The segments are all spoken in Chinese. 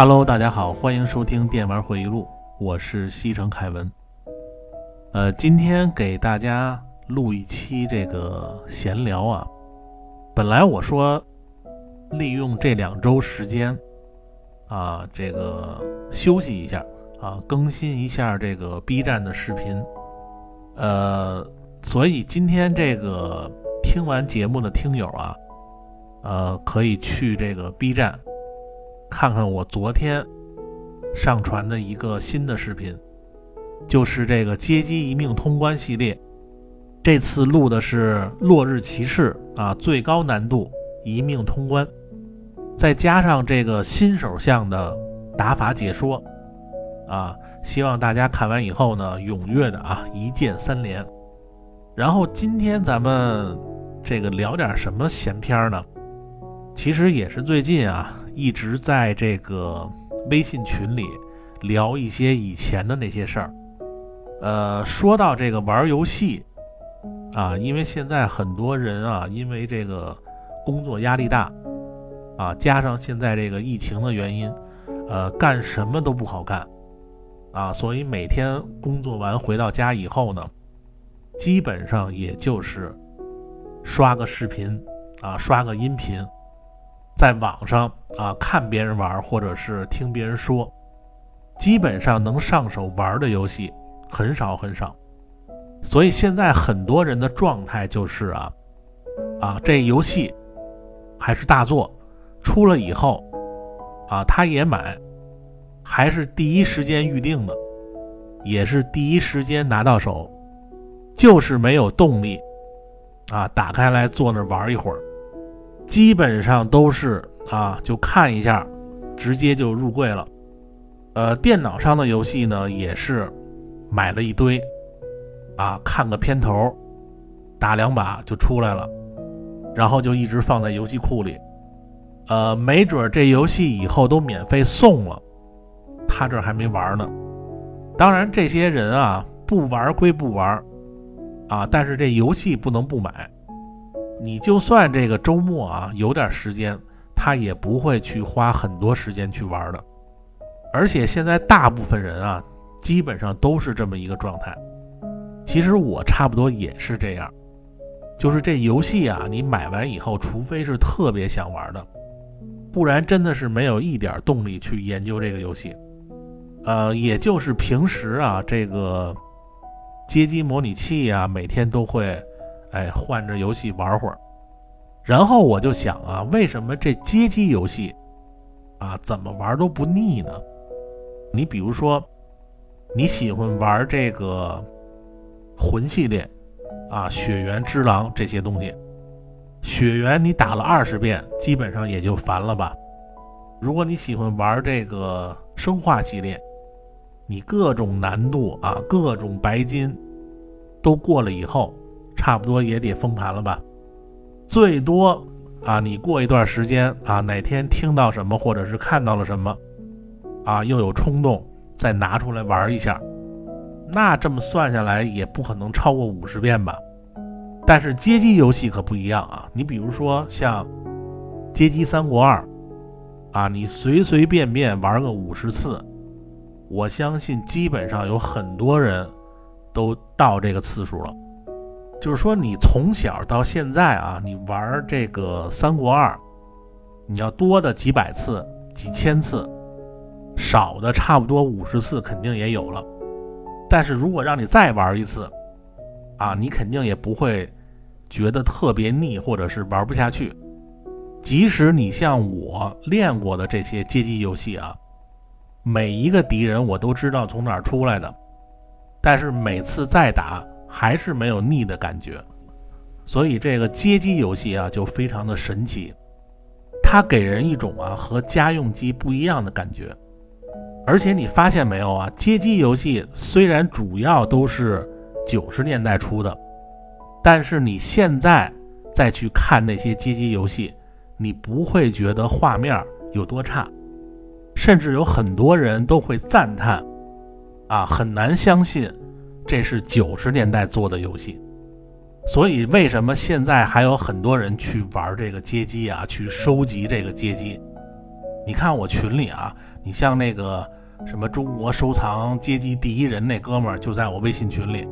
Hello，大家好，欢迎收听电玩回忆录，我是西城凯文。呃，今天给大家录一期这个闲聊啊。本来我说利用这两周时间啊，这个休息一下啊，更新一下这个 B 站的视频。呃，所以今天这个听完节目的听友啊，呃，可以去这个 B 站。看看我昨天上传的一个新的视频，就是这个街机一命通关系列。这次录的是落日骑士啊，最高难度一命通关，再加上这个新手向的打法解说啊，希望大家看完以后呢，踊跃的啊一键三连。然后今天咱们这个聊点什么闲篇呢？其实也是最近啊。一直在这个微信群里聊一些以前的那些事儿。呃，说到这个玩游戏啊，因为现在很多人啊，因为这个工作压力大啊，加上现在这个疫情的原因，呃，干什么都不好干啊，所以每天工作完回到家以后呢，基本上也就是刷个视频啊，刷个音频。在网上啊看别人玩，或者是听别人说，基本上能上手玩的游戏很少很少。所以现在很多人的状态就是啊啊这游戏还是大作，出了以后啊他也买，还是第一时间预定的，也是第一时间拿到手，就是没有动力啊打开来坐那玩一会儿。基本上都是啊，就看一下，直接就入柜了。呃，电脑上的游戏呢，也是买了一堆，啊，看个片头，打两把就出来了，然后就一直放在游戏库里。呃，没准这游戏以后都免费送了，他这还没玩呢。当然，这些人啊，不玩归不玩，啊，但是这游戏不能不买。你就算这个周末啊有点时间，他也不会去花很多时间去玩的。而且现在大部分人啊，基本上都是这么一个状态。其实我差不多也是这样，就是这游戏啊，你买完以后，除非是特别想玩的，不然真的是没有一点动力去研究这个游戏。呃，也就是平时啊，这个街机模拟器啊，每天都会。哎，换着游戏玩会儿，然后我就想啊，为什么这街机游戏啊怎么玩都不腻呢？你比如说，你喜欢玩这个魂系列啊，血缘之狼这些东西，血缘你打了二十遍，基本上也就烦了吧？如果你喜欢玩这个生化系列，你各种难度啊，各种白金都过了以后。差不多也得封盘了吧，最多啊，你过一段时间啊，哪天听到什么或者是看到了什么，啊，又有冲动再拿出来玩一下，那这么算下来也不可能超过五十遍吧。但是街机游戏可不一样啊，你比如说像街机三国二啊，你随随便便玩个五十次，我相信基本上有很多人都到这个次数了。就是说，你从小到现在啊，你玩这个《三国二》，你要多的几百次、几千次，少的差不多五十次肯定也有了。但是如果让你再玩一次，啊，你肯定也不会觉得特别腻，或者是玩不下去。即使你像我练过的这些街机游戏啊，每一个敌人我都知道从哪儿出来的，但是每次再打。还是没有腻的感觉，所以这个街机游戏啊就非常的神奇，它给人一种啊和家用机不一样的感觉。而且你发现没有啊，街机游戏虽然主要都是九十年代出的，但是你现在再去看那些街机游戏，你不会觉得画面有多差，甚至有很多人都会赞叹，啊，很难相信。这是九十年代做的游戏，所以为什么现在还有很多人去玩这个街机啊？去收集这个街机，你看我群里啊，你像那个什么中国收藏街机第一人那哥们儿就在我微信群里，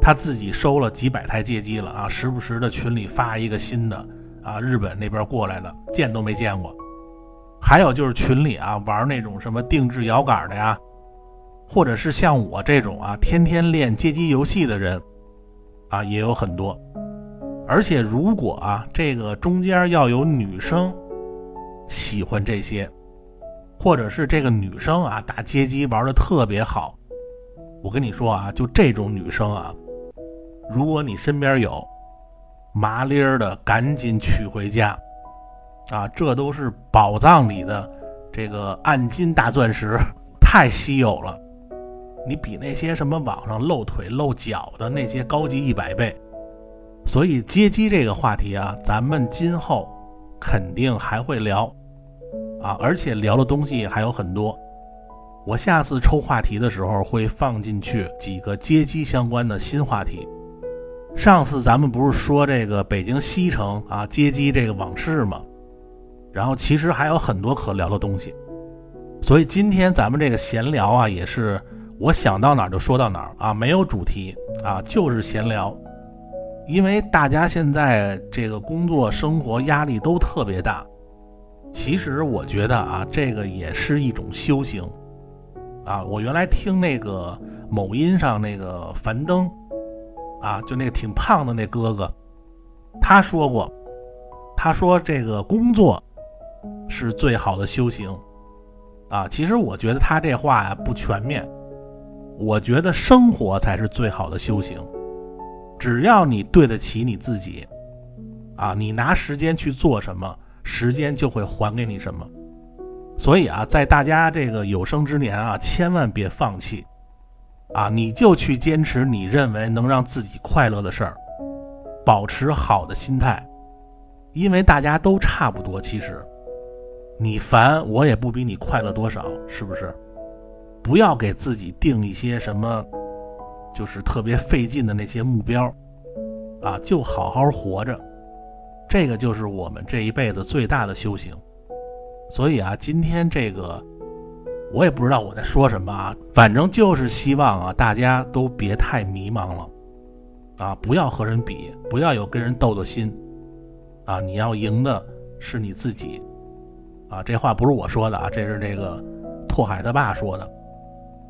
他自己收了几百台街机了啊，时不时的群里发一个新的啊，日本那边过来的，见都没见过。还有就是群里啊玩那种什么定制摇杆的呀，或者是像我这种啊天天练街机游戏的人啊也有很多。而且如果啊这个中间要有女生喜欢这些，或者是这个女生啊打街机玩的特别好，我跟你说啊，就这种女生啊，如果你身边有麻利儿的，赶紧娶回家。啊，这都是宝藏里的这个暗金大钻石，太稀有了。你比那些什么网上露腿露脚的那些高级一百倍。所以街机这个话题啊，咱们今后肯定还会聊啊，而且聊的东西还有很多。我下次抽话题的时候会放进去几个街机相关的新话题。上次咱们不是说这个北京西城啊街机这个往事吗？然后其实还有很多可聊的东西，所以今天咱们这个闲聊啊，也是我想到哪儿就说到哪儿啊，没有主题啊，就是闲聊。因为大家现在这个工作生活压力都特别大，其实我觉得啊，这个也是一种修行啊。我原来听那个某音上那个樊登啊，就那个挺胖的那哥哥，他说过，他说这个工作。是最好的修行，啊，其实我觉得他这话呀不全面，我觉得生活才是最好的修行。只要你对得起你自己，啊，你拿时间去做什么，时间就会还给你什么。所以啊，在大家这个有生之年啊，千万别放弃，啊，你就去坚持你认为能让自己快乐的事儿，保持好的心态，因为大家都差不多，其实。你烦我也不比你快乐多少，是不是？不要给自己定一些什么，就是特别费劲的那些目标，啊，就好好活着，这个就是我们这一辈子最大的修行。所以啊，今天这个我也不知道我在说什么啊，反正就是希望啊，大家都别太迷茫了，啊，不要和人比，不要有跟人斗斗心，啊，你要赢的是你自己。啊，这话不是我说的啊，这是这个拓海他爸说的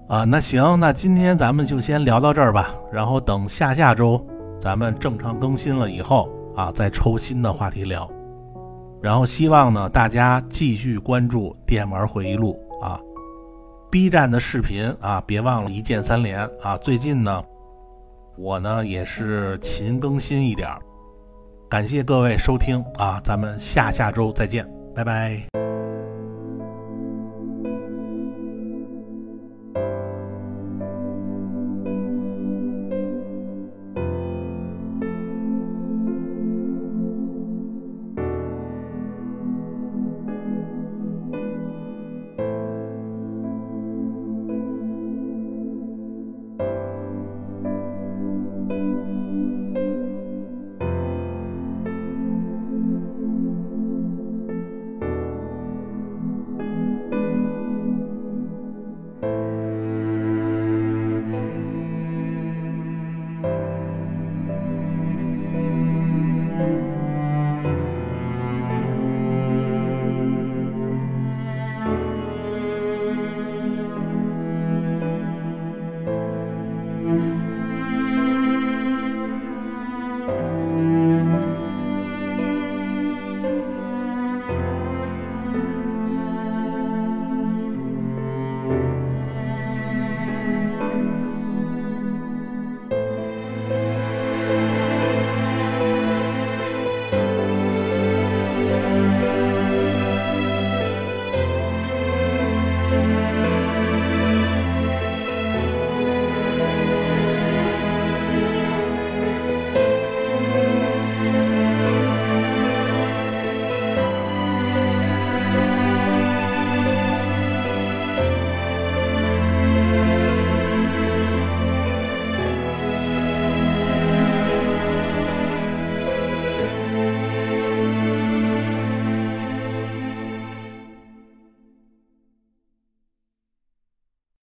啊。那行，那今天咱们就先聊到这儿吧。然后等下下周咱们正常更新了以后啊，再抽新的话题聊。然后希望呢大家继续关注《电玩回忆录》啊，B 站的视频啊，别忘了一键三连啊。最近呢，我呢也是勤更新一点儿感谢各位收听啊，咱们下下周再见，拜拜。